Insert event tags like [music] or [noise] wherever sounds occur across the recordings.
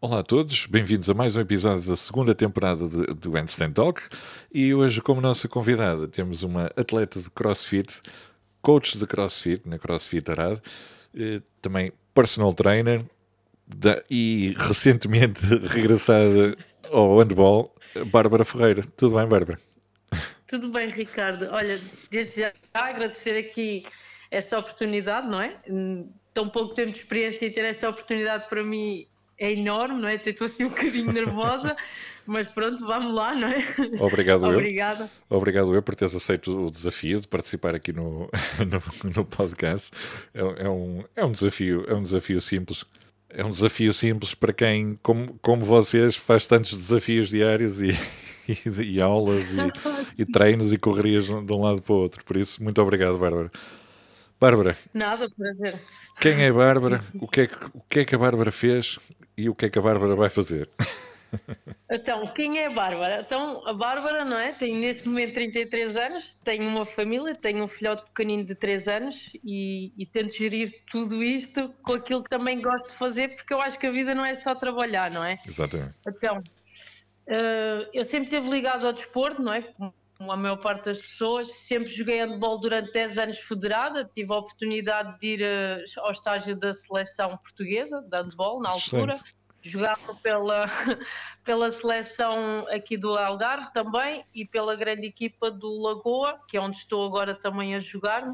Olá a todos, bem-vindos a mais um episódio da segunda temporada do Handstand Talk e hoje como nossa convidada temos uma atleta de CrossFit, coach de CrossFit na CrossFit Arad, eh, também personal trainer da, e recentemente [laughs] regressada ao handball, Bárbara Ferreira. Tudo bem, Bárbara? Tudo bem, Ricardo. Olha, desde já agradecer aqui esta oportunidade, não é? Tão pouco tempo de experiência e ter esta oportunidade para mim é enorme, não é? Estou assim um bocadinho nervosa, [laughs] mas pronto, vamos lá, não é? Obrigado Obrigada. eu. Obrigado eu por teres aceito o desafio de participar aqui no, [laughs] no, no podcast. É, é, um, é um desafio, é um desafio simples. É um desafio simples para quem, como, como vocês, faz tantos desafios diários e, [laughs] e, e aulas e, e, treinos e correrias de um lado para o outro. Por isso, muito obrigado, Bárbara. Bárbara. Nada, prazer. Quem é a Bárbara? O que é que, o que é que a Bárbara fez? E o que é que a Bárbara vai fazer? [laughs] Então, quem é a Bárbara? Então, a Bárbara, não é? Tem neste momento 33 anos, tem uma família, tem um filhote pequenino de 3 anos e, e tento gerir tudo isto com aquilo que também gosto de fazer, porque eu acho que a vida não é só trabalhar, não é? Exatamente. Então, uh, eu sempre esteve ligado ao desporto, não é? Como a maior parte das pessoas, sempre joguei handball durante 10 anos federada, tive a oportunidade de ir uh, ao estágio da seleção portuguesa de handball na altura. Excelente jogava pela, [laughs] pela seleção aqui do Algarve também e pela grande equipa do Lagoa, que é onde estou agora também a jogar.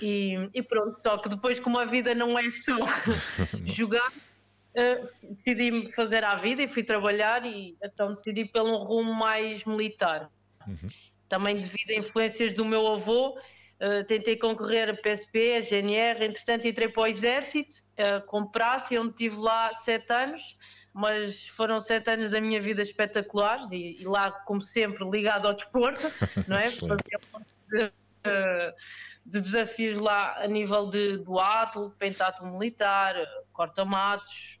E, e pronto, toque. Depois, como a vida não é só [laughs] jogar, uh, decidi fazer a vida e fui trabalhar e então decidi pelo um rumo mais militar. Uhum. Também devido a influências do meu avô, Uh, tentei concorrer a PSP, a GNR, entretanto entrei para o Exército, uh, com praça, onde estive lá sete anos, mas foram sete anos da minha vida espetaculares e, e lá, como sempre, ligado ao desporto, [laughs] não é? de, uh, de desafios lá a nível de duato, pentatlo militar, corta-matos,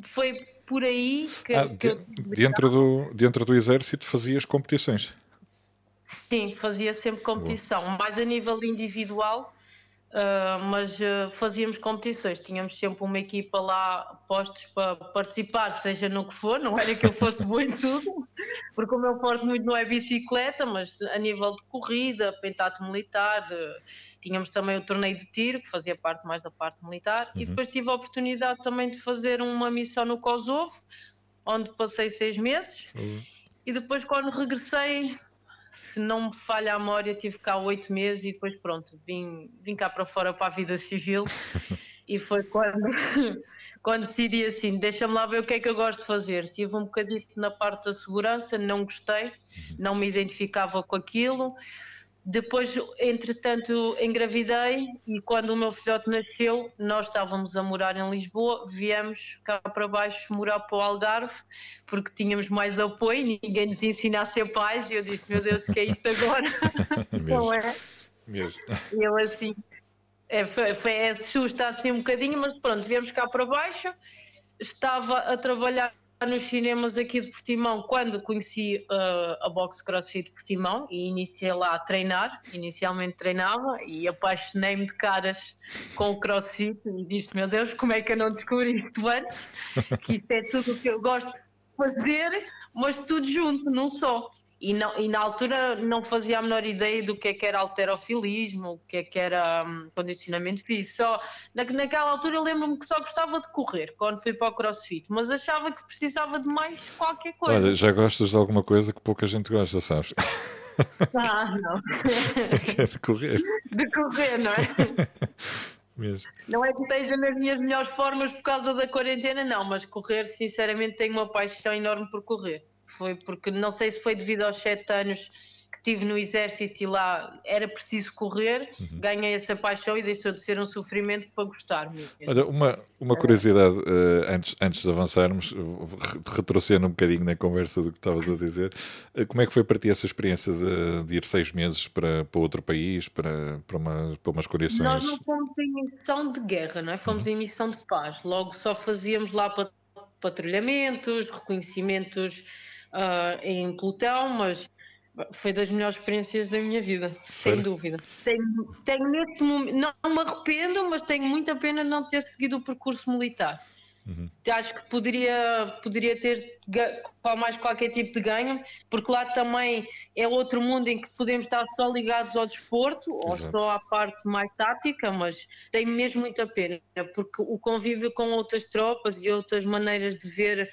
foi por aí que, ah, que dentro, do, dentro do Exército fazias competições? Sim, fazia sempre competição, Boa. mais a nível individual, uh, mas uh, fazíamos competições. Tínhamos sempre uma equipa lá postos para participar, seja no que for, não era que eu fosse bom em tudo, porque o meu forte muito não é bicicleta, mas a nível de corrida, pentato militar, tínhamos também o torneio de tiro, que fazia parte mais da parte militar, uhum. e depois tive a oportunidade também de fazer uma missão no Kosovo, onde passei seis meses. Uhum. E depois, quando regressei, se não me falha a memória, tive cá oito meses e depois pronto, vim, vim cá para fora para a vida civil e foi quando, [laughs] quando decidi assim, deixa-me lá ver o que é que eu gosto de fazer. Tive um bocadinho na parte da segurança, não gostei, não me identificava com aquilo. Depois, entretanto, engravidei e quando o meu filhote nasceu, nós estávamos a morar em Lisboa, viemos cá para baixo morar para o Algarve, porque tínhamos mais apoio, ninguém nos ensina a ser pais, e eu disse, meu Deus, o que é isto agora? [laughs] Não é? Mesmo. E eu assim, é, foi, foi, é, assusta assim um bocadinho, mas pronto, viemos cá para baixo, estava a trabalhar nos cinemas aqui de Portimão quando conheci uh, a Box CrossFit Portimão e iniciei lá a treinar. Inicialmente treinava e apaixonei-me de caras com o CrossFit e disse: Meu Deus, como é que eu não descobri isto antes? [laughs] Que isto é tudo o que eu gosto de fazer, mas tudo junto, não só. E, não, e, na altura não fazia a menor ideia do que é que era alterofilismo, o que é que era um, condicionamento físico. Só, na, naquela altura eu lembro-me que só gostava de correr quando fui para o crossfit, mas achava que precisava de mais qualquer coisa. Olha, já gostas de alguma coisa que pouca gente gosta, sabes? [laughs] Ah, não. [laughs] é de correr. De correr, não é? [laughs] Mesmo. Não é que esteja nas minhas melhores formas por causa da quarentena, não, mas correr, sinceramente, tenho uma paixão enorme por correr. Foi porque não sei se foi devido aos sete anos que tive no exército e lá era preciso correr, uhum. ganhei essa paixão e deixou de ser um sofrimento para gostar mesmo. Olha, uma, uma curiosidade uh, antes, antes de avançarmos, retrocendo um bocadinho na conversa do que estavas a dizer, uh, como é que foi para ti essa experiência de, de, ir seis meses para, para outro país, para, para, uma, para umas condições? Nós não fomos em missão de guerra, não é? Fomos uhum. em missão de paz. Logo só fazíamos lá patrulhamentos, reconhecimentos uh, em pelotão, mas foi das melhores experiências da minha vida, sem dúvida. Tenho, tenho neste momento, não me arrependo, mas tenho muita pena não ter seguido o percurso militar. Uhum. Acho que poderia, poderia ter mais qualquer tipo de ganho, porque lá também é outro mundo em que podemos estar só ligados ao desporto Exato. ou só à parte mais tática, mas tem mesmo muita pena, porque o convívio com outras tropas e outras maneiras de ver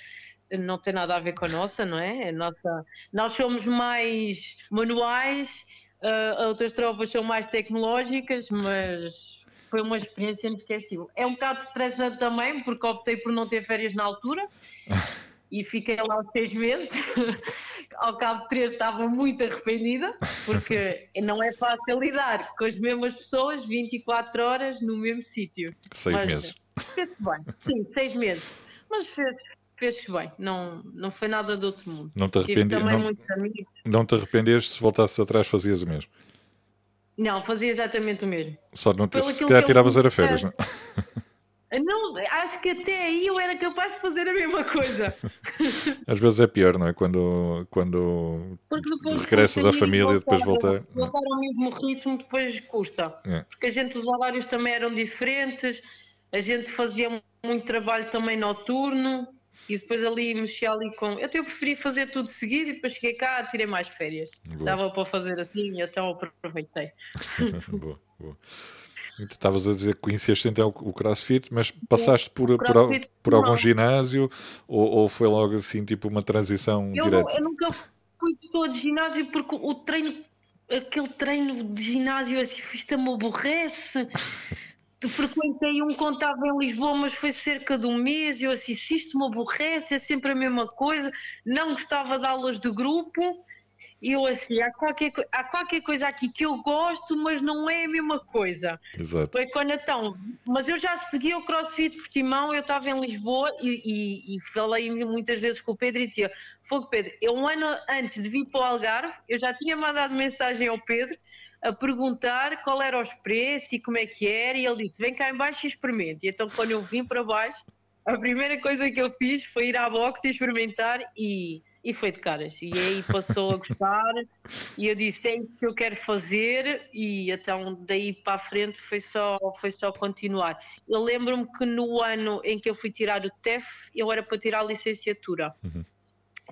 não tem nada a ver com a nossa, não é? A nossa, nós somos mais manuais, uh, outras tropas são mais tecnológicas, mas foi uma experiência inesquecível. É um bocado estressante também, porque optei por não ter férias na altura [laughs] e fiquei lá seis meses. [laughs] Ao cabo de três estava muito arrependida, porque [laughs] não é fácil lidar com as mesmas pessoas 24 horas no mesmo sítio. Seis Mas, meses. Bem, sim, seis meses. Mas fez, fez bem, não, não foi nada de outro mundo. Não te, arrependi, não, não te arrependeste se voltasses atrás fazias o mesmo? Não, fazia exatamente o mesmo. Só não te, se calhar tiravas era férias, não? [laughs] Não, acho que até aí eu era capaz de fazer a mesma coisa. [laughs] Às vezes é pior, não é? Quando, quando regressas à família e depois voltar. Voltar ao mesmo ritmo depois custa. É. Porque a gente, os horários também eram diferentes, a gente fazia muito trabalho também noturno. E depois ali mexi ali com. Eu até preferi fazer tudo seguido e depois cheguei cá, tirei mais férias. Boa. Dava para fazer assim e então aproveitei. [laughs] boa, boa. Tu estavas a dizer que conheceste então o CrossFit, mas passaste por, por, por, algum ginásio ou, ou, foi logo assim tipo uma transição eu, direta? Eu nunca fui pessoa de ginásio porque o treino, aquele treino de ginásio assim, isto me aborrece. [laughs] frequentei um estava em Lisboa, mas foi cerca de um mês. E eu assim, se isto me aborrece, é sempre a mesma coisa. Não gostava de aulas de grupo. E eu assim, há qualquer, há qualquer coisa aqui que eu gosto, mas não é a mesma coisa. Exato. Foi quando então, mas eu já seguia o CrossFit Portimão, eu estava em Lisboa e, e, e, falei muitas vezes com o Pedro e dizia: Fogo Pedro, eu um ano antes de vir para o Algarve, eu já tinha mandado mensagem ao Pedro a perguntar qual era os preços e como é que era, e ele disse: Vem cá embaixo e experimente. E então, quando eu vim para baixo, a primeira coisa que eu fiz foi ir à boxe e experimentar, e, e foi de caras. E aí passou a gostar, e eu disse: É isso que eu quero fazer, e então daí para a frente foi só, foi só continuar. Eu lembro-me que no ano em que eu fui tirar o TEF, eu era para tirar a licenciatura. Uhum.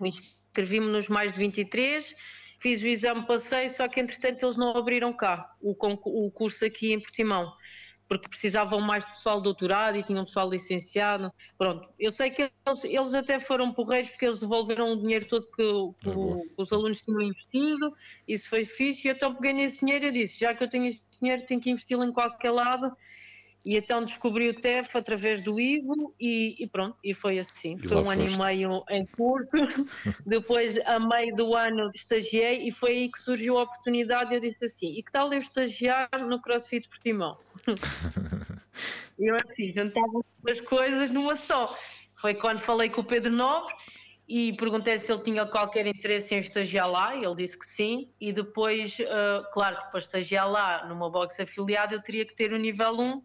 Inscrevi-me nos mais de 23 fiz o exame, passei, só que entretanto eles não abriram cá o, o curso aqui em Portimão, porque precisavam mais pessoal doutorado e tinham pessoal licenciado. Pronto, eu sei que eles, eles até foram porreiros porque eles devolveram o dinheiro todo que, que, o, que os alunos tinham investido, isso foi fixe, e então peguei nesse dinheiro e disse, já que eu tenho esse dinheiro, tenho que investi-lo em qualquer lado e então descobri o TEF através do Ivo e, e pronto, e foi assim. E foi um foste. ano e meio em curso. [laughs] Depois, a meio do ano, estagiei e foi aí que surgiu a oportunidade. Eu disse assim: e que tal eu estagiar no CrossFit Portimão? [laughs] e eu assim, juntava as coisas numa só. Foi quando falei com o Pedro Nobre e perguntei se ele tinha qualquer interesse em estagiar lá, e ele disse que sim, e depois, uh, claro que para estagiar lá numa box afiliada eu teria que ter o nível 1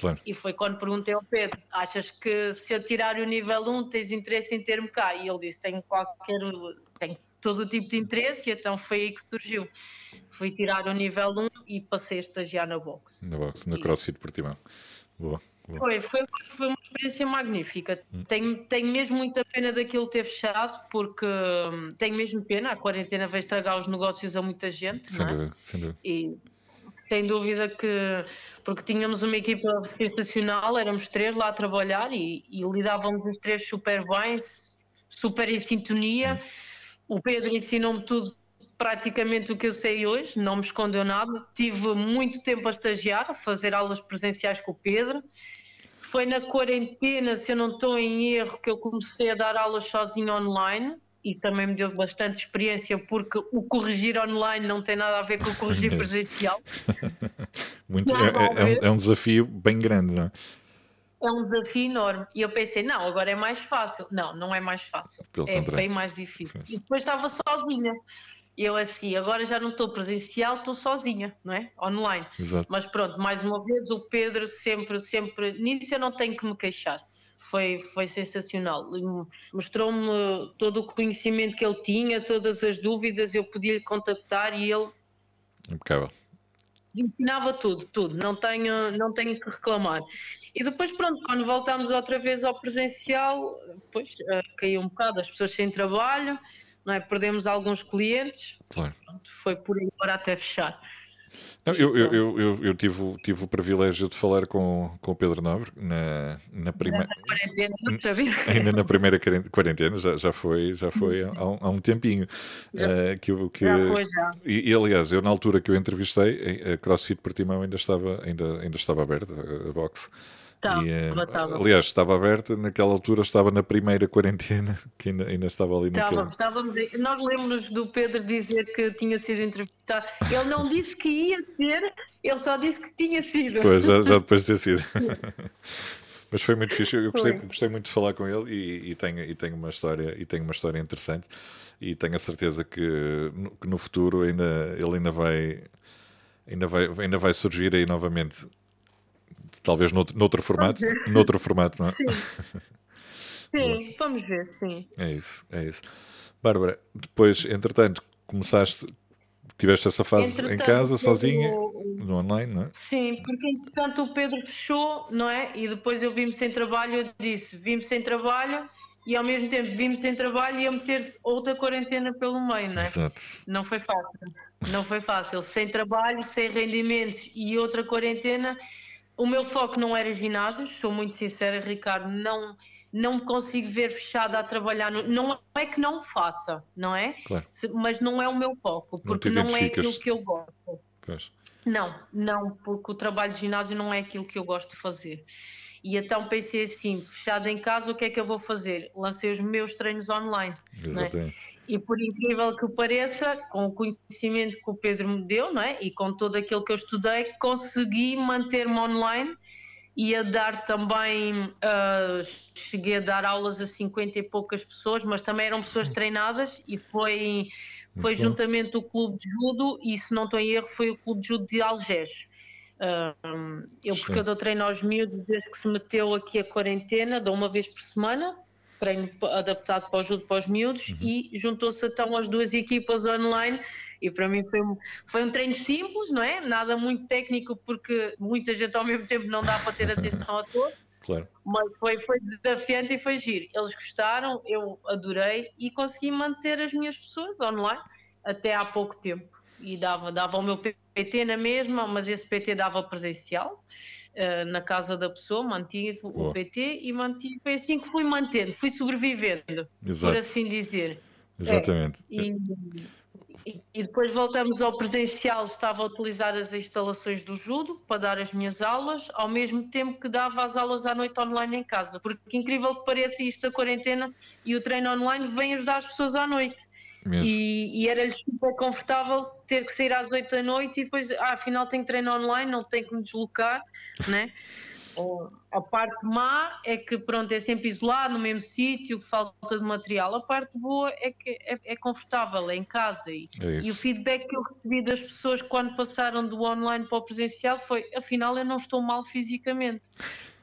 Claro. E foi quando perguntei ao Pedro: achas que se eu tirar o nível 1 tens interesse em ter-me cá? E ele disse: tenho qualquer. tenho todo o tipo de interesse, e então foi aí que surgiu. Fui tirar o nível 1 e passei a estagiar na box. Na box, na CrossFit Portimão. Boa. Foi, foi, foi, uma experiência magnífica. Hum. Tenho, tenho mesmo muita pena daquilo ter fechado, porque hum, tenho mesmo pena. A quarentena vai estragar os negócios a muita gente. Sem não é? dúvida, sem dúvida. E sem dúvida que porque tínhamos uma equipa sensacional, éramos três lá a trabalhar e, e lidávamos os três super bem, super em sintonia. O Pedro ensinou-me tudo, praticamente o que eu sei hoje, não me escondeu nada. Tive muito tempo a estagiar, a fazer aulas presenciais com o Pedro. Foi na quarentena, se eu não estou em erro, que eu comecei a dar aulas sozinho online e também me deu bastante experiência porque o corrigir online não tem nada a ver com o corrigir presencial. [laughs] Muito, é, é, um, é, um, desafio bem grande, não é? É um desafio enorme. E eu pensei, não, agora é mais fácil. Não, não é mais fácil. Pelo é contrário. bem mais difícil. E depois estava sozinha. Eu assim, agora já não estou presencial, estou sozinha, não é? Online. Exato. Mas pronto, mais uma vez, o Pedro sempre, sempre, nisso eu não tenho que me queixar foi, foi sensacional. Mostrou-me todo o conhecimento que ele tinha, todas as dúvidas, eu podia lhe contactar e ele. Impecável. ensinava tudo, tudo, não tenho, não tenho que reclamar. E depois, pronto, quando voltámos outra vez ao presencial, depois uh, caiu um bocado, as pessoas sem trabalho, não é? perdemos alguns clientes, claro. pronto, foi por aí para até fechar. Não, eu, eu, eu, eu, eu tive, tive o privilégio de falar com, com o Pedro Nobre na, na primeira. Ainda na primeira quarentena, já, já foi, já foi há, há um tempinho. Uh, que, que, já foi, já. E, e, aliás, eu na altura que eu entrevistei, a CrossFit Portimão ainda estava, ainda, ainda estava aberta, a boxe. Estava, e, estava. Aliás, estava aberta, naquela altura estava na primeira quarentena, [laughs] que ainda, ainda estava ali estava, estávamos, Nós lemos do Pedro dizer que tinha sido entrevistado. Ele não disse que ia ser, ele só disse que tinha sido. Pois, já, já [laughs] depois de ter sido. Mas foi muito fixe, eu gostei, gostei muito de falar com ele e, e, tenho, e tenho uma história e tenho uma história interessante e tenho a certeza que no, que no futuro ainda, ele ainda vai, ainda vai, ainda vai surgir aí novamente Talvez noutro, noutro formato. Noutro formato, não é? Sim. [laughs] sim, vamos ver, sim. É isso, é isso. Bárbara, depois, entretanto, começaste, tiveste essa fase entretanto, em casa, sozinha, no online, não é? Sim, porque entretanto o Pedro fechou, não é? E depois eu vim-me sem trabalho, eu disse, vim-me sem trabalho e ao mesmo tempo vim-me sem trabalho e a meter-se outra quarentena pelo meio, não é? Exato. Não foi fácil. Não foi fácil. Sem trabalho, sem rendimentos e outra quarentena o meu foco não era ginásios, sou muito sincera, Ricardo, não, não consigo ver fechada a trabalhar. No, não é que não faça, não é? Claro. Mas não é o meu foco, porque não, não é aquilo que eu gosto. Pois. Não, não, porque o trabalho de ginásio não é aquilo que eu gosto de fazer. E então pensei assim, fechado em casa, o que é que eu vou fazer? Lancei os meus treinos online. É? Exatamente. E por incrível que pareça, com o conhecimento que o Pedro me deu, não é? E com todo aquilo que eu estudei, consegui manter-me online e a dar também, uh, cheguei a dar aulas a 50 e poucas pessoas, mas também eram pessoas treinadas e foi, foi juntamente o clube de judo e se não estou em erro foi o clube de judo de Algés. Uh, eu, porque eu dou treino aos miúdos desde que se meteu aqui a quarentena, dou uma vez por semana, treino adaptado para o judo para os miúdos uhum. e juntou-se então as duas equipas online e para mim foi um, foi um treino simples, não é? Nada muito técnico porque muita gente ao mesmo tempo não dá para ter atenção a todos. [laughs] Claro. Mas foi, foi desafiante e foi giro. Eles gostaram, eu adorei e consegui manter as minhas pessoas online até há pouco tempo. E dava, dava o meu PT na mesma, mas esse PT dava presencial. Uh, na casa da pessoa, mantive Boa. o PT e mantive, foi assim que fui mantendo, fui sobrevivendo, Exato. por assim dizer. Exatamente. É, e, e, e, depois voltamos ao presencial, estava a utilizar as instalações do judo para dar as minhas aulas, ao mesmo tempo que dava as aulas à noite online em casa, porque incrível que pareça isto da quarentena e o treino online vem ajudar as pessoas à noite. E, e era-lhes super confortável ter que sair às 8 da noite e depois, ah, afinal tenho treino online, não tenho que me deslocar, né? A parte má é que pronto, é sempre isolado no mesmo sítio, falta de material. A parte boa é que é, é confortável, é em casa. E, é e, o feedback que eu recebi das pessoas quando passaram do online para o presencial foi: afinal, eu não estou mal fisicamente.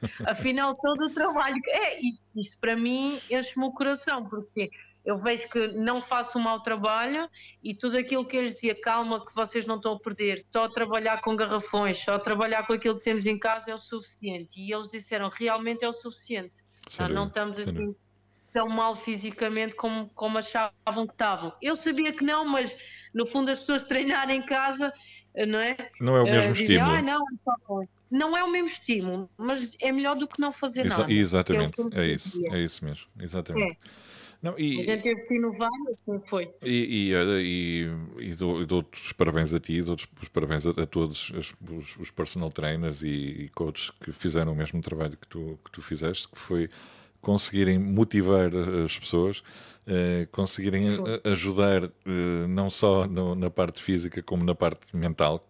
[laughs] afinal, todo o trabalho. É, isso, isso para mim enche-me o coração, porque eu vejo que não faço um mau trabalho e tudo aquilo que eu lhes dizia, calma que vocês não estão a perder, só trabalhar com garrafões, só trabalhar com aquilo que temos em casa é o suficiente. E eles disseram, realmente é o suficiente. Ah, não estamos assim tão mal fisicamente como, como achavam que estavam. Eu sabia que não, mas no fundo as pessoas treinarem em casa, não é? Não é o mesmo uh, estímulo. ah, não, é só... não é o mesmo estímulo, mas é melhor do que não fazer Exa nada. Exatamente, é, é isso, é isso mesmo, exatamente. É. Não, e, a gente teve que inovar, assim foi. E, e, e, dou, dou os parabéns a ti, dou os parabéns a, a todos os, os, personal trainers e, e coaches que fizeram o mesmo trabalho que tu, que tu fizeste, que foi conseguirem motivar as pessoas, eh, conseguirem ajudar eh, não só no, na parte física como na parte mental,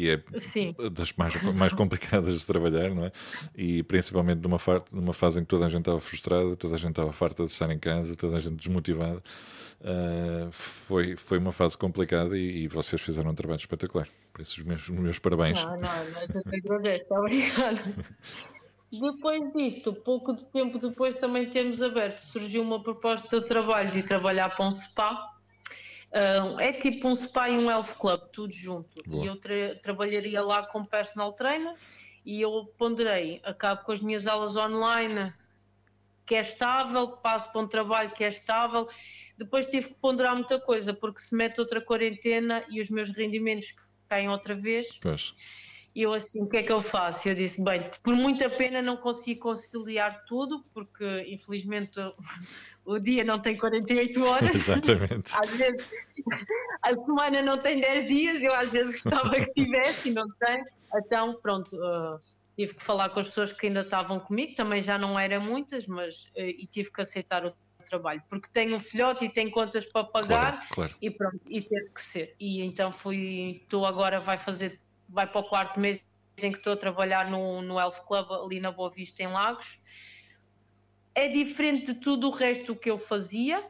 que é Sim. das mais, mais complicadas de trabalhar, não é? E principalmente numa, numa fase em que toda a gente estava frustrada, toda a gente estava farta de estar em casa, toda a gente desmotivada. Uh, foi, foi uma fase complicada e, e, vocês fizeram um trabalho espetacular. Por isso, os meus, os meus parabéns. Não, não, mas eu te agradeço, obrigado. Depois disto, pouco de tempo depois também termos aberto, surgiu uma proposta de trabalho de trabalhar para um spa Uh, é tipo um spa e um health club, tudo junto. Boa. E eu tra trabalharia lá com personal trainer e eu ponderei, acabo com as minhas aulas online, que é estável, passo para um trabalho que é estável. Depois tive que ponderar muita coisa, porque se mete outra quarentena e os meus rendimentos caem outra vez. Pois. E eu assim, o que é que eu faço? Eu disse, bem, por muita pena não consigo conciliar tudo, porque infelizmente o dia não tem 48 [laughs] horas. Exatamente. Às vezes a semana não tem 10 dias, eu às vezes gostava que tivesse e não tem. Então, pronto, uh, tive que falar com as pessoas que ainda estavam comigo, também já não eram muitas, mas uh, e tive que aceitar o trabalho, porque tenho um filhote e tenho contas para pagar claro, claro. e pronto, e teve que ser. E então fui, estou agora, vai fazer vai para o quarto mês em que estou a trabalhar no, no Elf Club ali na Boa Vista em Lagos. É diferente de tudo o resto que eu fazia.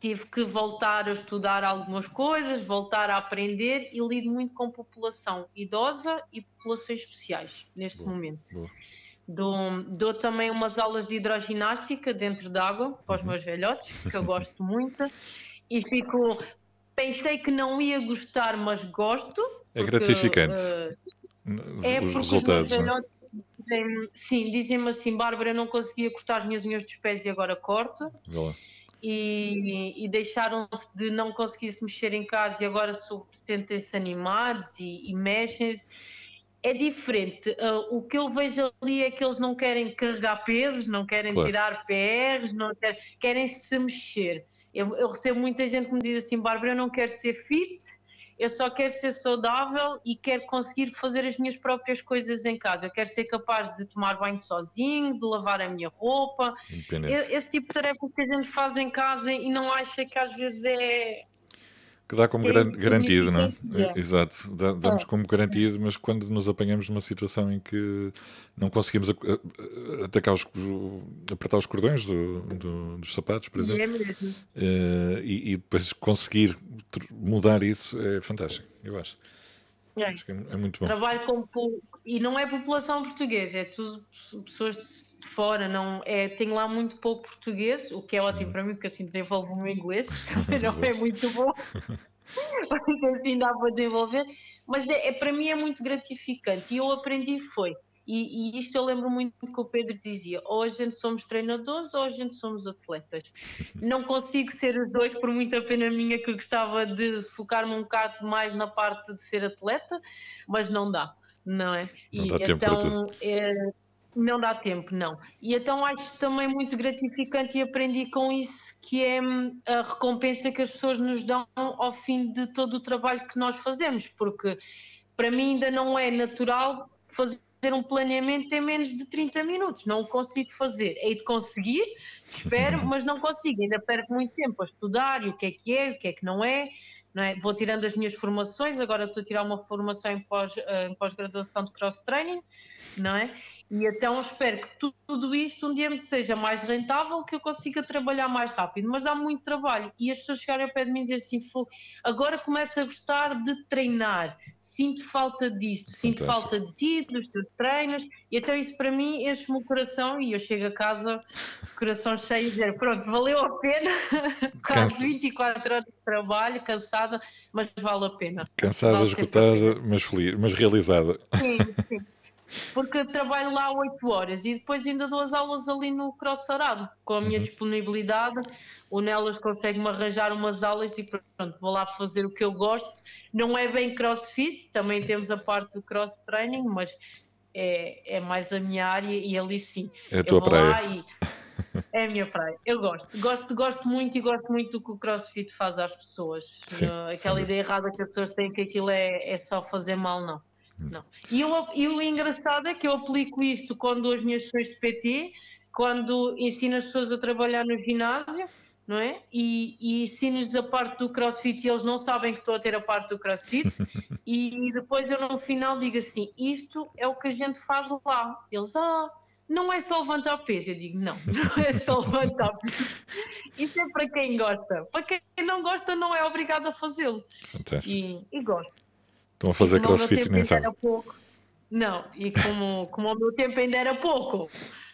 Tive que voltar a estudar algumas coisas, voltar a aprender e lido muito com população idosa e populações especiais neste boa, momento. Boa. Dou, dou, também umas aulas de hidroginástica dentro d'água para os uhum. meus velhotes, que eu [laughs] gosto muito, e fico. Pensei que não ia gostar, mas gosto, é porque, gratificante. Uh, é os resultados. Os né? Dizem, sim, dizem-me assim, Bárbara, eu não conseguia cortar as minhas unhas dos pés e agora corto. E, e deixaram-se de não conseguir se mexer em casa e agora sentem-se animados e, e mexem-se. É diferente. Uh, o que eu vejo ali é que eles não querem carregar pesos, não querem claro. tirar PRs, não querem, querem se mexer. Eu, eu recebo muita gente que me diz assim, Bárbara, eu não quero ser fit, eu só quero ser saudável e quero conseguir fazer as minhas próprias coisas em casa. Eu quero ser capaz de tomar banho sozinho, de lavar a minha roupa. Esse tipo de tarefa que a gente faz em casa e não acha que às vezes é que dá como gar garantido, não é? é? Exato, dá, damos é. como garantido, mas quando nos apanhamos numa situação em que não conseguimos atacar os, apertar os cordões do, do, dos sapatos, por exemplo, é e, e, depois conseguir mudar isso é fantástico, eu acho. É. acho é, é, muito bom. Trabalho com e não é população portuguesa, é tudo pessoas de fora, não é, tenho lá muito pouco português, o que é ótimo uhum. para mim, porque assim desenvolvo o meu inglês, [laughs] [laughs] também não é muito bom. [laughs] mas assim dá para desenvolver, mas é, é, para mim é muito gratificante e eu aprendi foi e, e, isto eu lembro muito que o Pedro dizia: ou a gente somos treinadores ou a gente somos atletas. Não consigo ser os dois, por muita pena minha que gostava de focar-me um bocado mais na parte de ser atleta, mas não dá, não é? Não e então é, não dá tempo, não. E então acho também muito gratificante e aprendi com isso que é hum, a recompensa que as pessoas nos dão ao fim de todo o trabalho que nós fazemos, porque para mim ainda não é natural fazer fazer um planeamento em menos de 30 minutos. Não o consigo fazer. Hei de conseguir, espero, [laughs] mas não consigo. Ainda perco muito tempo a estudar e o que é que é, o que é que não é. É? Vou tirando as minhas formações, agora estou a tirar uma formação em pós-graduação pós de cross-training, não é? E então espero que tudo isto um dia me seja mais rentável, que eu consiga trabalhar mais rápido, mas dá muito trabalho. E as pessoas chegarem ao pé de mim e dizer assim: agora começo a gostar de treinar, sinto falta disto, sinto Fantástico. falta de ti, dos teus treinos, e então isso para mim enche-me o coração e eu chego a casa, coração cheio e dizer: pronto, valeu a pena, [laughs] quase 24 horas de trabalho, cansada, mas vale a pena. Cansada, vale esgotada, mas feliz, mas realizada. Sim, sim [laughs] porque trabalho lá 8 horas e depois ainda dou as aulas ali no Cross Sarado, com a minha uhum. disponibilidade. O Nelas consegue-me arranjar umas aulas e pronto, vou lá fazer o que eu gosto. Não é bem crossfit, também temos a parte do cross training, mas é, é mais a minha área e ali sim. É a tua praia. É a minha praia. Eu gosto. Gosto, gosto muito e gosto muito do que o CrossFit faz às pessoas. Sim, aquela sim. ideia errada que as pessoas têm que aquilo é, é só fazer mal, não. Não. E, eu, e o engraçado é que eu aplico isto quando as minhas sessões de PT, quando ensino as pessoas a trabalhar no ginásio, não é? E, e ensino-lhes a parte do crossfit e eles não sabem que estou a ter a parte do crossfit. [laughs] e depois eu no final digo assim: isto é o que a gente faz lá. Eles, ah, não é só levantar peso. Eu digo, não, [laughs] não é só levantar peso. Isso é para quem gosta. Para quem não gosta, não é obrigado a fazê-lo. E, e gosto. Estão a fazer crossfit e nem sabem. Não, e como, como o meu tempo ainda era pouco,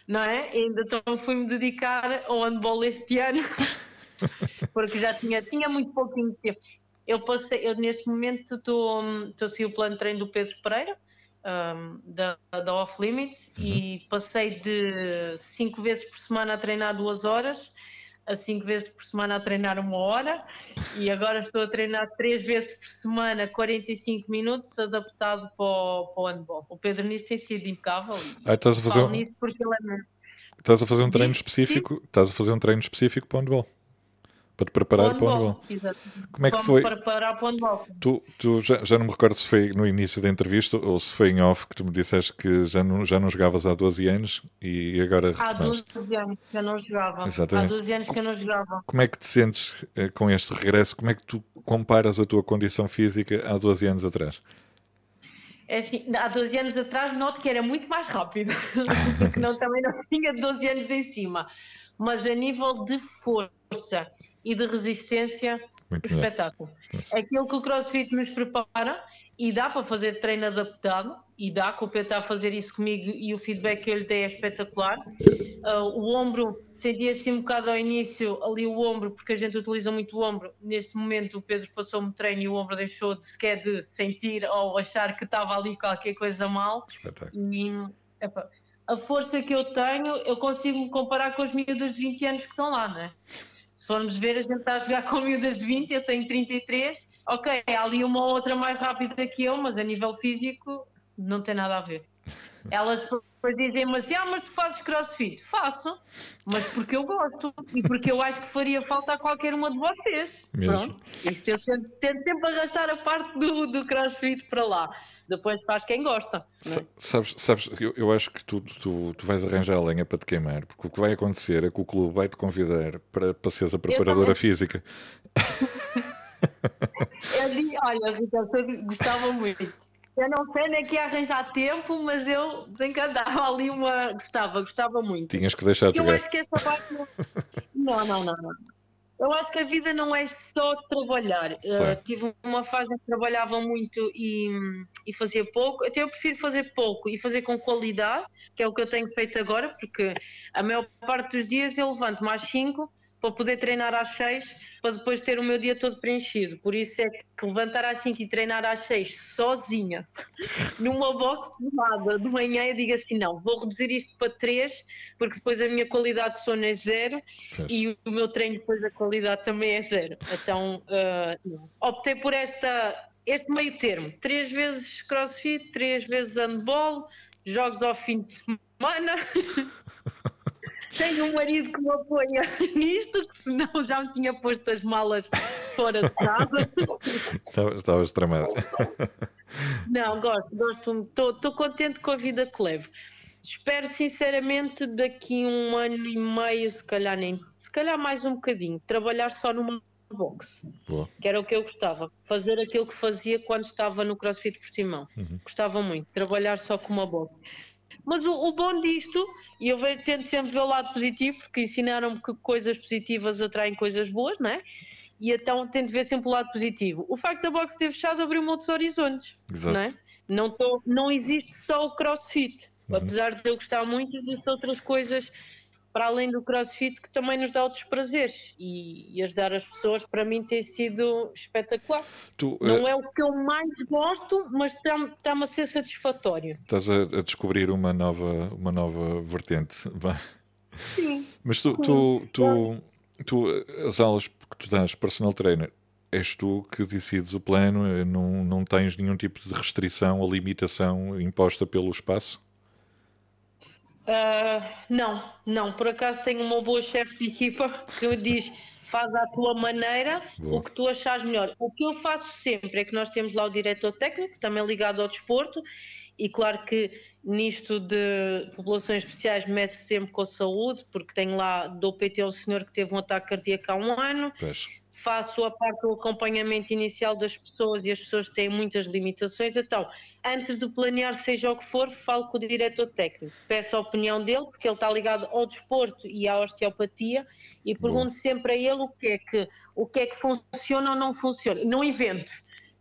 não é? Ainda então fui-me dedicar ao handball este ano. [laughs] porque já tinha, tinha muito pouquinho tempo. Eu passei, eu neste momento estou a seguir o plano de treino do Pedro Pereira, um, da, da Off Limits, uhum. e passei de cinco vezes por semana a treinar duas horas a cinco vezes por semana a treinar uma hora e agora estou a treinar três vezes por semana 45 minutos adaptado para o, para o handball. O Pedro nisso tem sido impecável. Ah, estás a fazer um... É... Estás a fazer um treino específico, estás a fazer um treino específico para o handball para te preparar para o handball. Como é que foi? preparar para o handball. Tu, tu já, já não me recordo se foi no início da entrevista ou se foi em off que tu me disseste que já não, já não jogavas há 12 anos e agora retomaste. Há 12 anos que eu não jogava. Exatamente. Há 12 anos que eu não jogava. Como é que te sentes eh, com este regresso? Como é que tu comparas a tua condição física há 12 anos atrás? É assim, há 12 anos atrás noto que era muito mais rápido, porque [laughs] não, também não tinha 12 anos em cima. Mas a nível de força e de resistência Muito do espetáculo. É aquilo que o CrossFit nos prepara e dá para fazer treino adaptado e dá, que o Pedro está a fazer isso comigo e o feedback que eu lhe dei é espetacular. Uh, o ombro, senti assim um bocado ao início ali o ombro, porque a gente utiliza muito o ombro. Neste momento o Pedro passou-me treino e o ombro deixou de sequer de sentir ou achar que estava ali qualquer coisa mal. E, epa, a força que eu tenho, eu consigo comparar com as miúdas de 20 anos que estão lá, não é? Se formos ver, a gente está a jogar com miúdas de 20, eu tenho 33. Ok, há ali uma ou outra mais rápida que eu, mas a nível físico não tem nada a ver. Elas depois dizem-me assim: ah, mas tu fazes crossfit? Faço, mas porque eu gosto e porque eu acho que faria falta a qualquer uma de vocês. Mesmo. Pronto. Isso eu tento, tento sempre arrastar a parte do, do crossfit para lá depois faz quem gosta. É? Sabes, sabes eu, eu, acho que tu, tu, tu vais arranjar a lenha para te queimar, porque o que vai acontecer é que o clube vai te convidar para, para seres a preparadora física. [laughs] eu digo, olha, Rita, gostava muito. Eu não sei nem que ia arranjar tempo, mas eu desencantava ali uma. Gostava, gostava muito. Tinhas que deixar de jogar. Eu acho que essa parte. Não, não, não. não. Eu acho que a vida não é só trabalhar. Uh, tive uma fase em que trabalhava muito e, e fazia pouco. Até eu prefiro fazer pouco e fazer com qualidade, que é o que eu tenho feito agora, porque a maior parte dos dias eu levanto mais 5 para poder treinar às 6, para depois ter o meu dia todo preenchido. Por isso é que levantar às 5 e treinar às 6 sozinha, [laughs] numa box de nada, de manhã, eu digo assim: não, vou reduzir isto para 3, porque depois a minha qualidade de sono é zero e o meu treino depois a qualidade também é zero. Então, uh, optei por esta, este meio termo: 3 vezes crossfit, 3 vezes handball, jogos ao fim de semana. [laughs] Tenho um marido que me apoia [laughs] nisto, que senão já me tinha posto as malas fora de casa. Estavas tramado. Não, gosto, gosto, estou contente com a vida que levo. Espero sinceramente daqui um ano e meio, se calhar nem, se calhar mais um bocadinho, trabalhar só numa box, Boa. que era o que eu gostava, fazer aquilo que fazia quando estava no CrossFit Portimão. Uhum. Gostava muito, trabalhar só com uma box. Mas o, o bom disto, e eu vejo, tento sempre ver o lado positivo, porque ensinaram-me que coisas positivas atraem coisas boas, não é? E então tento ver sempre o lado positivo. O facto da box ter fechado abriu-me outros horizontes, Exato. não é? Não, tô, não existe só o crossfit. Uhum. Apesar de eu gostar muito, existem outras coisas para além do crossfit, que também nos dá outros prazeres. E, e ajudar as pessoas, para mim, tem sido espetacular. Tu, Não uh... é o que eu mais gosto, mas está-me está a ser satisfatório. Estás a, a, descobrir uma nova, uma nova vertente. [laughs] Sim. Mas tu, tu, tu, tu, as aulas que tu dás personal trainer, és tu que decides o plano, eh, não, não tens nenhum tipo de restrição ou limitação imposta pelo espaço? Uh, não, não. Por acaso tenho uma boa chefe de equipa que me diz faz à tua maneira Boa. o que tu achas melhor. O que eu faço sempre é que nós temos lá o diretor técnico, também ligado ao desporto, e claro que nisto de populações especiais mete-se sempre com a saúde, porque tenho lá, do PT um senhor que teve um ataque cardíaco há um ano. Pois faço a parte do acompanhamento inicial das pessoas e as pessoas têm muitas limitações, então, antes de planear seja o que for, falo com o diretor técnico, peço a opinião dele, porque ele está ligado ao desporto e à osteopatia, e pergunto Bom. sempre a ele o que é que, o que, é que funciona ou não funciona. Não invento.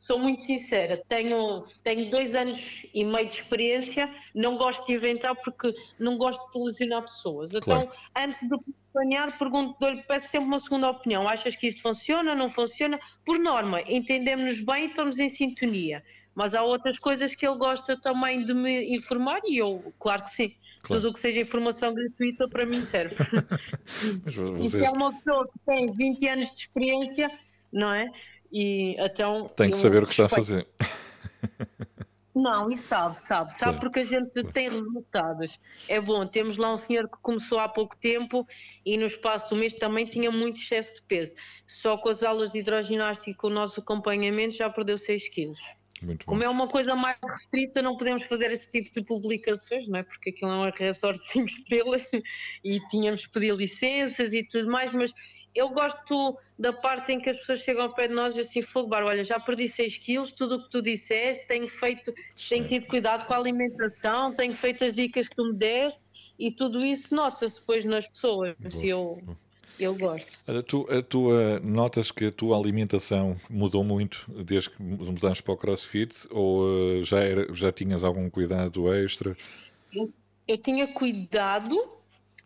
Sou muito sincera, tenho, tenho dois anos e meio de experiência, não gosto de inventar porque não gosto de lesionar pessoas. Então, antes de planear, pergunto-lhe, peço sempre uma segunda opinião. Achas que isto funciona, não funciona? Por norma, entendemos-nos bem e estamos em sintonia. Mas há outras coisas que ele gosta também de me informar e eu, claro que sim. Claro. Tudo o que seja informação gratuita para mim serve. [laughs] Mas vocês... E se é uma pessoa que tem 20 anos de experiência, não é? E então. Tem que saber o que está a fazer. Não, isso sabe, sabe, sabe porque a gente tem resultados. É bom, temos lá um senhor que começou há pouco tempo e no espaço do mês também tinha muito excesso de peso. Só com as aulas de hidroginástica e com o nosso acompanhamento já perdeu 6 quilos. Muito Como é uma coisa mais restrita, não podemos fazer esse tipo de publicações, não é? Porque aquilo é um resort de 5 estrelas [laughs] e tínhamos que pedir licenças e tudo mais, mas eu gosto da parte em que as pessoas chegam ao pé de nós e assim, Fogbar, olha, já perdi 6 quilos, tudo o que tu disseste, tenho feito, tenho tido cuidado com a alimentação, tenho feito as dicas que tu me deste e tudo isso nota-se depois nas pessoas. Boa. Eu, eu gosto. Tu, a tua, notas que a tua alimentação mudou muito desde que mudaste para o CrossFit ou uh, já, era, já tinhas algum cuidado extra? Eu, eu, tinha cuidado,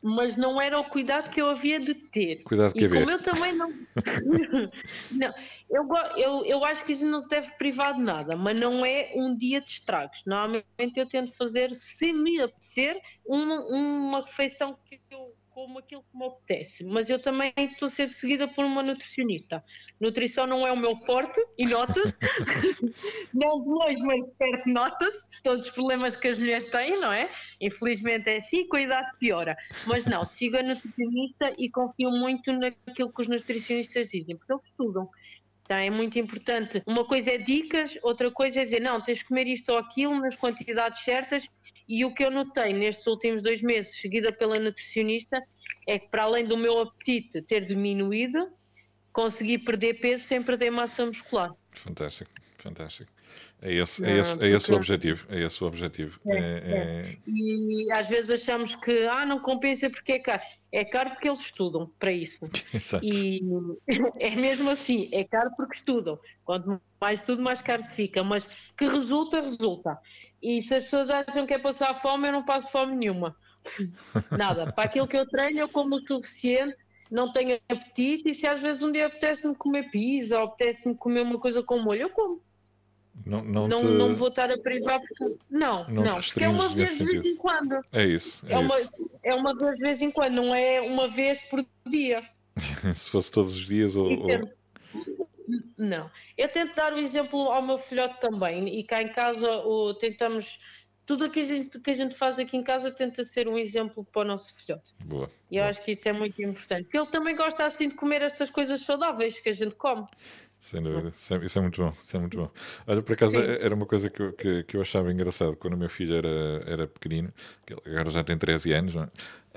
mas não era o cuidado que eu havia de ter. Cuidado que e como eu também não. [laughs] não eu, eu, eu acho que isso não se deve privar de nada, mas não é um dia de estragos. Normalmente eu tento fazer, se me apetecer, uma, uma refeição que eu como aquilo que me apetece, mas eu também estou a ser seguida por uma nutricionista. Nutrição não é o meu forte, e nota-se, [laughs] não de longe, mas perto nota-se, todos os problemas que as mulheres têm, não é? Infelizmente é assim, com a idade piora. Mas não, sigo a nutricionista e confio muito naquilo que os nutricionistas dizem, porque eles estudam. Então é muito importante. Uma coisa é dicas, outra coisa é dizer, não, tens de comer isto ou aquilo nas quantidades certas e o que eu notei nestes últimos dois meses, seguida pela nutricionista, é que para além do meu apetite ter diminuído, consegui perder peso sem perder massa muscular. Fantástico, fantástico. É esse, é esse, é esse o objetivo. É esse o objetivo. É, é, é... E às vezes achamos que ah, não compensa porque é caro. É caro porque eles estudam para isso. [laughs] Exato. E [laughs] é mesmo assim, é caro porque estudam. Quanto mais estudo, mais caro se fica. Mas que resulta, resulta. E se as pessoas acham que é passar fome, eu não passo fome nenhuma. [laughs] Nada. Para aquilo que eu treino, eu como o suficiente, não tenho apetite. E se às vezes um dia apetece-me comer pizza ou apetece-me comer uma coisa com molho, eu como. Não, não, não, te... não vou estar a privar porque. Não, não, não porque é uma vez de vez em quando. É isso. É, é uma, é uma vez de vez em quando, não é uma vez por dia. [laughs] se fosse todos os dias ou. ou... Não. Eu tento dar o exemplo ao meu filhote também, e cá em casa o, tentamos. Tudo o que a, gente, que a gente faz aqui em casa tenta ser um exemplo para o nosso filhote. Boa. E eu acho que isso é muito importante. Porque ele também gosta assim de comer estas coisas saudáveis que a gente come. Sem dúvida, isso é, é, muito bom, isso é muito bom. Olha, por acaso Sim. era uma coisa que eu, que, que, eu achava engraçado quando o meu filho era, era pequenino, que agora já tem 13 anos, não é?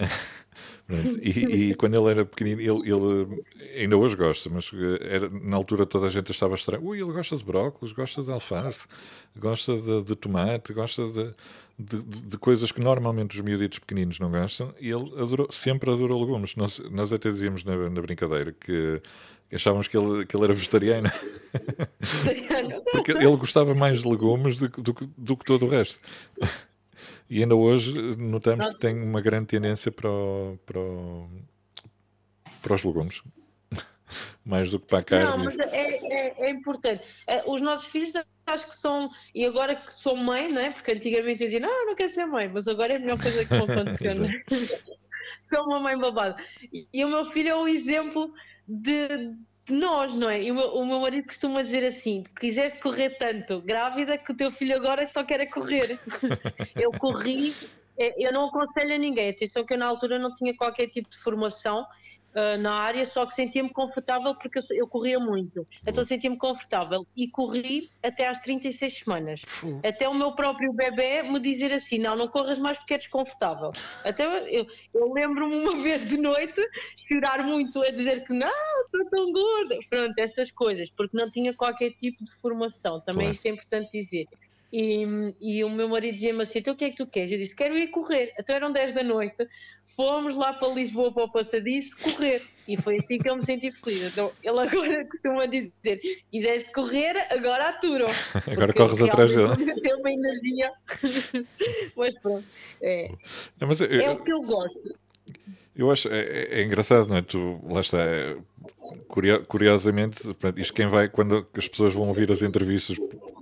[laughs] e, e, quando ele era pequenino, ele, ele, ainda hoje gosta, mas eh, era, na altura toda a gente estava estranho. Ui, ele gosta de brócolis, gosta de alface, gosta de, de tomate, gosta de, de, de, coisas que normalmente os miúditos pequeninos não gostam, e ele adorou, sempre adorou legumes. Nós, nós até dizíamos na, na brincadeira que achávamos que ele, que ele era vegetariano. [laughs] Porque ele gostava mais de legumes do, do, do que todo o resto. E ainda hoje notamos que tem uma grande tendência para, o, para, o, para os legumes. [laughs] Mais do que para a carne. Não, mas é, é, é importante. É, os nossos filhos acho que são, e agora que sou mãe, não é? Porque antigamente diziam, não, não quero ser mãe, mas agora é a melhor coisa que [laughs] não é? [laughs] Sou uma mãe babada. E, e, o meu filho é o exemplo de, de nós, não é? E o meu, o meu marido costuma dizer assim: quiseste correr tanto grávida que o teu filho agora só quer é correr. [laughs] eu corri, é, eu não aconselho a ninguém. Atenção que eu na altura não tinha qualquer tipo de formação uh, na área, só que sentia-me confortável porque eu, eu corria muito. Então sentia-me confortável e corri até às 36 semanas. Até o meu próprio bebê me dizer assim: não, não corras mais porque é desconfortável. Até eu, eu lembro-me uma [laughs] vez de noite chorar muito a dizer que não, estou tão gorda. Pronto, estas coisas, porque não tinha qualquer tipo de formação. Também claro. isto é importante dizer. E, e o meu marido dizia-me assim: então o que é que tu queres? Eu disse: quero ir correr. Então eram 10 da noite, fomos lá para Lisboa para o passadiço correr. E foi assim que eu me senti feliz. Então ele agora [laughs] costuma dizer: quiseste correr, agora aturo. [laughs] agora corres atrás [laughs] dele. Tem uma energia. mas pronto, é, não, mas eu, é o que eu gosto. Eu acho, é, é, é, engraçado, não é? Tu, lá está, é, curiosamente, isto quem vai, quando as pessoas vão ouvir as entrevistas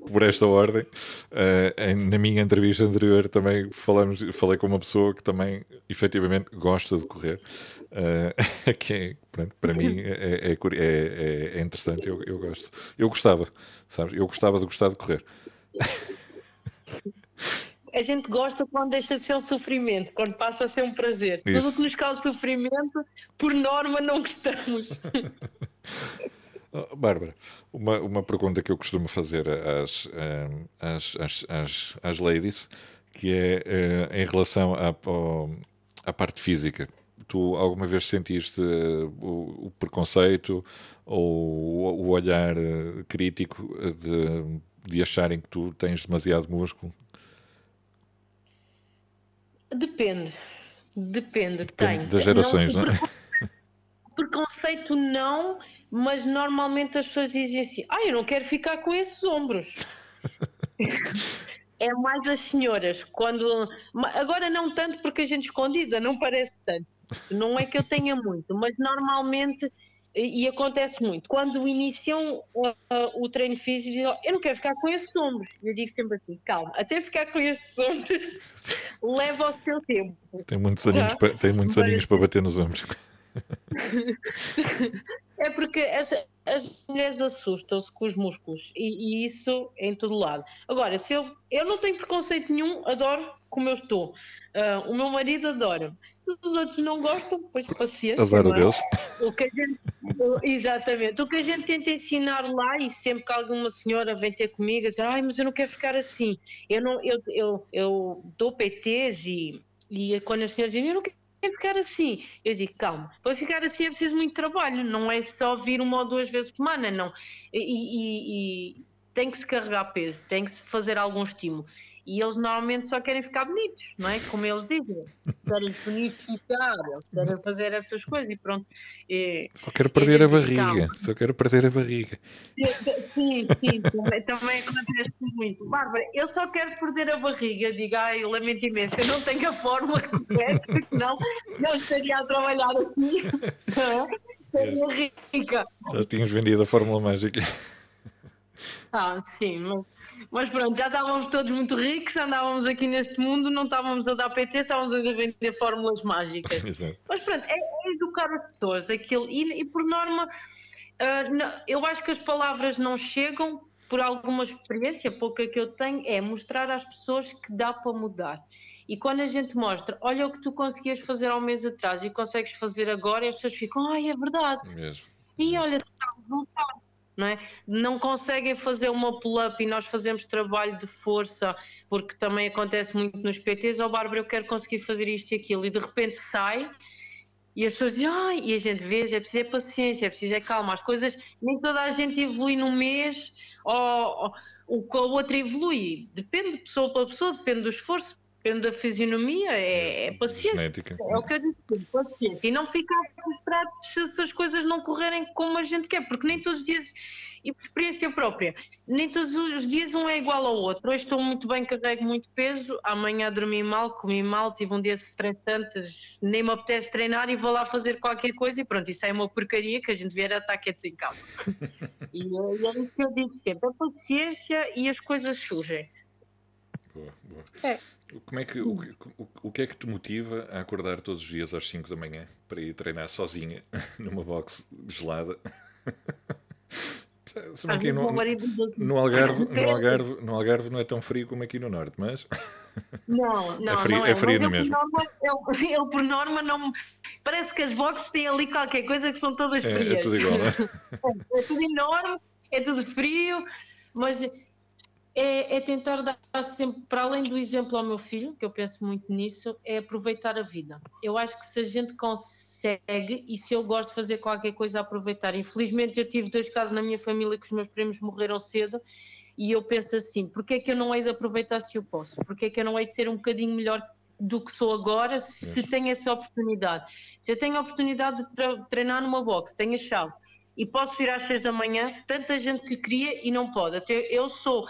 por esta ordem, uh, na minha entrevista anterior também falamos, falei com uma pessoa que também efetivamente gosta de correr, uh, [laughs] que é, pronto, para mim é, é, é, é interessante, eu, eu gosto. Eu gostava, sabes? Eu gostava de gostar de correr. [laughs] a gente gosta quando deixa de ser um sofrimento, quando passa a ser um prazer. Isso. Tudo o que nos causa sofrimento, por norma, não gostamos. [laughs] Oh, Bárbara, uma, uma pergunta que eu costumo fazer às, às, às, às, às ladies, que é eh, em relação à, à parte física. Tu alguma vez sentiste eh, o, o preconceito ou o olhar eh, crítico de, de acharem que tu tens demasiado músculo? Depende. Depende, Depende tem. das gerações, não, não é? Preconceito não, mas normalmente as pessoas dizem assim: ah, eu não quero ficar com esses ombros. [laughs] é mais as senhoras, quando. Agora não tanto porque a gente escondida, não parece tanto. Não é que eu tenha muito, mas normalmente e, acontece muito. Quando iniciam uh, o treino físico, dizem, eu não quero ficar com estes ombros. Eu digo sempre assim, calma, até ficar com estes ombros [laughs] leva o seu tempo. Tem muitos aninhos, para, tem muitos aninhos para bater nos ombros. [laughs] [laughs] é porque as, as mulheres assustam-se com os músculos e, e, isso em todo lado. Agora, se eu, eu não tenho preconceito nenhum, adoro como eu estou. Uh, o meu marido adora. Se os outros não gostam, pois paciência. É? Deus. O que a gente, exatamente. O que a gente tenta ensinar lá, e sempre que alguma senhora vem ter comigo diz, ai, mas eu não quero ficar assim. Eu, não, eu, eu, eu dou PTs e, e quando as senhoras dizem, eu não quero ficar assim. Eu digo, calma, para ficar assim é preciso muito trabalho, não é só vir uma ou duas vezes por semana, não. E, e, e tem que se carregar peso, tem que se fazer algum estímulo. E eles normalmente só querem ficar bonitos, não é? Como eles dizem. Querem bonificar, eles querem fazer essas coisas e pronto. E, só quero perder a, a barriga. Só quero perder a barriga. [laughs] Sim, sim, também, também acontece muito. Bárbara, eu só quero perder a barriga. Digo, ai, lamento imenso, eu não tenho a fórmula [laughs] correta, não, não estaria a trabalhar aqui. [laughs] Seria rica. Já tínhamos vendido a fórmula mágica. Ah, sim, mas mas pronto, já estávamos todos muito ricos, andávamos aqui neste mundo, não estávamos a dar PT, estávamos a vender fórmulas mágicas. [laughs] Mas pronto, é, é, educar as pessoas, aquilo, e, e por norma, uh, não, eu acho que as palavras não chegam, por alguma experiência pouca que eu tenho, é mostrar às pessoas que dá para mudar. E quando a gente mostra, olha o que tu conseguias fazer há um mês atrás e consegues fazer agora, e as pessoas ficam, ai, é verdade. Mesmo. E olha, está a resultar não é? Não conseguem fazer uma pull-up e nós fazemos trabalho de força, porque também acontece muito nos PTs, ó oh, Bárbara, eu quero conseguir fazer isto e aquilo, e de repente sai e as pessoas dizem, ai, e a gente vê, é preciso é paciência, é preciso é calma, as coisas, nem toda a gente evolui num mês, ou, ou, ou a outra evolui, depende de pessoa para pessoa, depende do esforço, depende da fisionomia, é, é paciência. Genética. É o que eu disse, paciência. E não ficar frustrado se, se as coisas não correrem como a gente quer, porque nem todos os dias, e por experiência própria, nem todos os dias um é igual ao outro. Hoje estou muito bem, carrego muito peso, amanhã dormi mal, comi mal, tive um dia estressante, nem me apetece treinar e vou lá fazer qualquer coisa e pronto, isso é uma porcaria que a gente vier a estar quietos em casa. e, e é isso que eu digo sempre, a paciência e as coisas surgem. Boa, boa. É. Como é que, o, o, o que é que te motiva a acordar todos os dias às 5 da manhã para ir treinar sozinha [laughs] numa box gelada? [laughs] Se bem que no, no, Algarve, no, [laughs] Algarve, no Algarve não é tão frio como aqui no Norte, mas. Não, não. É frio, não é. é frio mesmo. Ele, eu, por norma, não. Parece que as boxes têm ali qualquer coisa que são todas frias. É, é tudo igual, não é? é? É tudo enorme, é tudo frio, mas é, é, tentar dar sempre, para além do exemplo ao meu filho, que eu penso muito nisso, é aproveitar a vida. Eu acho que se a gente consegue, e se eu gosto de fazer qualquer coisa, aproveitar. Infelizmente, eu tive dois casos na minha família que os meus primos morreram cedo, e eu penso assim, porque é que eu não hei de aproveitar se eu posso? Porque é que eu não hei de ser um bocadinho melhor do que sou agora se tenho essa oportunidade? Se eu tenho a oportunidade de treinar numa box, tenho a chave e posso vir às seis da manhã, tanta gente que queria e não pode. Até eu sou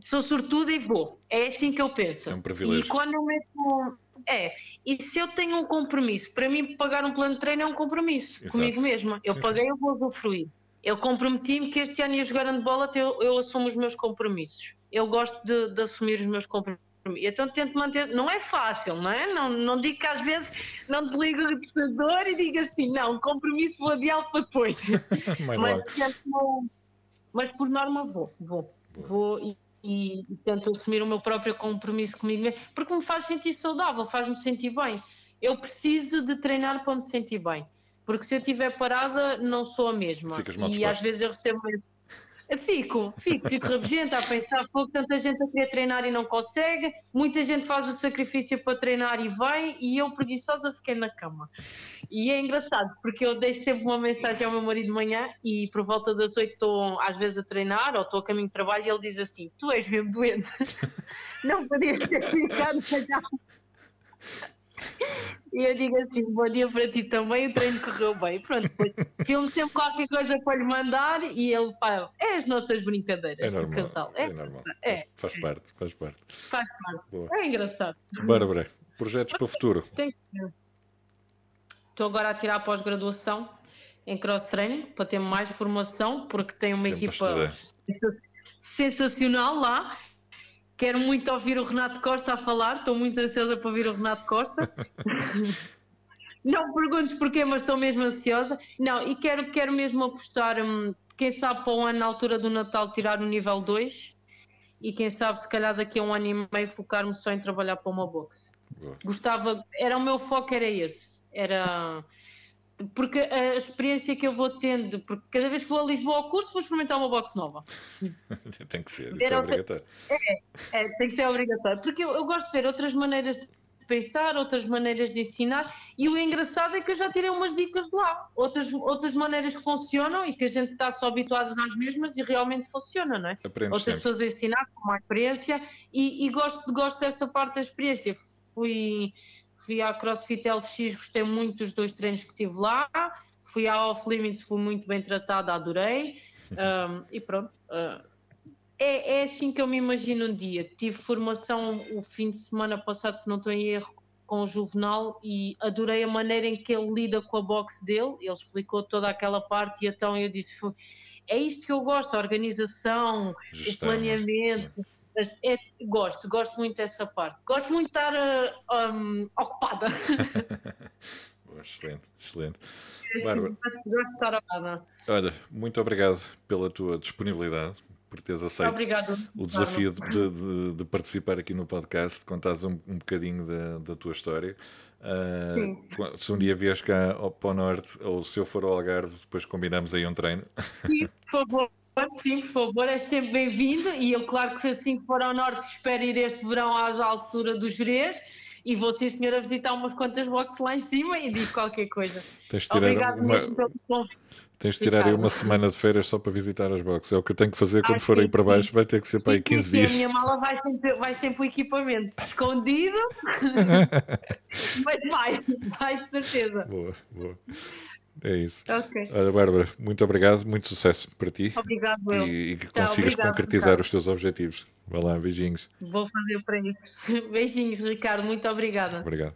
sou sortuda e vou. É assim que eu penso. É um privilégio. E quando eu meto. É, e se eu tenho um compromisso, para mim pagar um plano de treino é um compromisso Exato. comigo mesma. Eu Sim, paguei, eu vou usufruir. Eu comprometi-me que este ano ia jogar handbola, eu, eu assumo os meus compromissos. Eu gosto de, de assumir os meus compromissos. Então tento manter, não é fácil, não é? Não, não digo que às vezes não desligo o computador e digo assim, não, compromisso vou adiá-lo para depois. [laughs] Mas, mas por norma vou, vou, vou e, e tento assumir o meu próprio compromisso comigo mesmo, porque me faz sentir saudável, faz-me sentir bem. Eu preciso de treinar para me sentir bem, porque se eu estiver parada, não sou a mesma. E às vezes eu recebo. Fico, fico, fico rabugenta a pensar, pô, tanta gente a querer treinar e não consegue, muita gente faz o sacrifício para treinar e vai, e eu preguiçosa fiquei na cama. E é engraçado, porque eu deixo sempre uma mensagem ao meu marido de manhã e por volta das oito estou às vezes a treinar ou estou a caminho de trabalho e ele diz assim: Tu és mesmo doente, [laughs] não podias ter ficado na. [laughs] E eu digo assim: Bom dia para ti também, o treino correu bem. Pronto, depois filmo sempre qualquer coisa para lhe mandar e ele fala: É as nossas brincadeiras É normal. casal. É, É normal. é, Faz, faz parte, faz parte. faz parte. Boa. É engraçado. Bárbara, projetos para o futuro. Tem que. Estou agora a tirar a pós-graduação em cross-training para ter mais formação, porque tem uma Sempre equipa sensacional lá. Quero muito ouvir o Renato Costa a falar, estou muito ansiosa para ouvir o Renato Costa. [laughs] Não perguntes porquê, mas estou mesmo ansiosa. Não, e quero, quero mesmo apostar, hum, quem sabe para o ano, na altura do Natal, tirar o nível 2 e quem sabe, se calhar daqui a um ano e meio, focar-me só em trabalhar para uma boxe Boa. gostava, era o meu foco era esse, era porque a experiência que eu vou tendo, porque cada vez que vou a Lisboa ao curso vou experimentar uma box nova. [laughs] Tem que ser, isso é obrigatório. É, tem que ser obrigatório, porque eu, eu gosto de ver outras maneiras de pensar, outras maneiras de ensinar, e o engraçado é que eu já tirei umas dicas de lá, outras, outras maneiras que funcionam e que a gente está só habituadas às mesmas e realmente funciona, não é? Outras sempre. pessoas a ensinar com uma experiência e, e gosto, gosto dessa parte da experiência. Fui, fui à CrossFit LX, gostei muito dos dois treinos que tive lá. Fui à Off Limits, fui muito bem tratada, adorei. Um, e pronto. uh, é, é assim que eu me imagino um dia. Tive formação o fim de semana passado, se não estou em erro, com o Juvenal e adorei a maneira em que ele lida com a box dele. Ele explicou toda aquela parte e então eu disse: "Foi- é isto que eu gosto, a organização, o Gestão, planeamento. Mas é- gosto, gosto muito dessa parte. Gosto muito de estar uh, um, ocupada. [laughs] Excelente, excelente. Bárbara, gosto de estar ocupada. olha, muito obrigado pela tua disponibilidade, por teres aceito Obrigada. o desafio de, de- de participar aqui no podcast, contares um, um bocadinho da, da tua história. Ah, qua- se um dia vieres cá ao, para o Norte, ou se eu for ao Algarve, depois combinamos aí um treino. Sim, por favor. Sim, por favor, é sempre bem-vindo. E eu, claro que se assim for ao norte, espero ir este verão à altura do Jerez. E vou, sim, senhora, visitar umas quantas boxes lá em cima e digo qualquer coisa. Tens de tirar, Obrigado uma, mesmo pelo convite. tens de tirar aí uma semana de férias só para visitar as boxes. É o que eu tenho que fazer quando Ah, for aí sim, para sim. baixo. Vai ter que ser para aí Sim, 15 sim, dias. A minha mala vai sempre, vai sempre o equipamento [laughs] escondido, [laughs] mas vai, vai de certeza. Boa, boa. É isso. Ok. Olha, Bárbara, muito obrigado, muito sucesso para ti Obrigado, eu. e, e que Tá, consigas obrigado, concretizar Ricardo. os teus objetivos. Vai lá, beijinhos. Vou fazer para isso. [laughs] Beijinhos, Ricardo. Muito obrigada. Obrigado.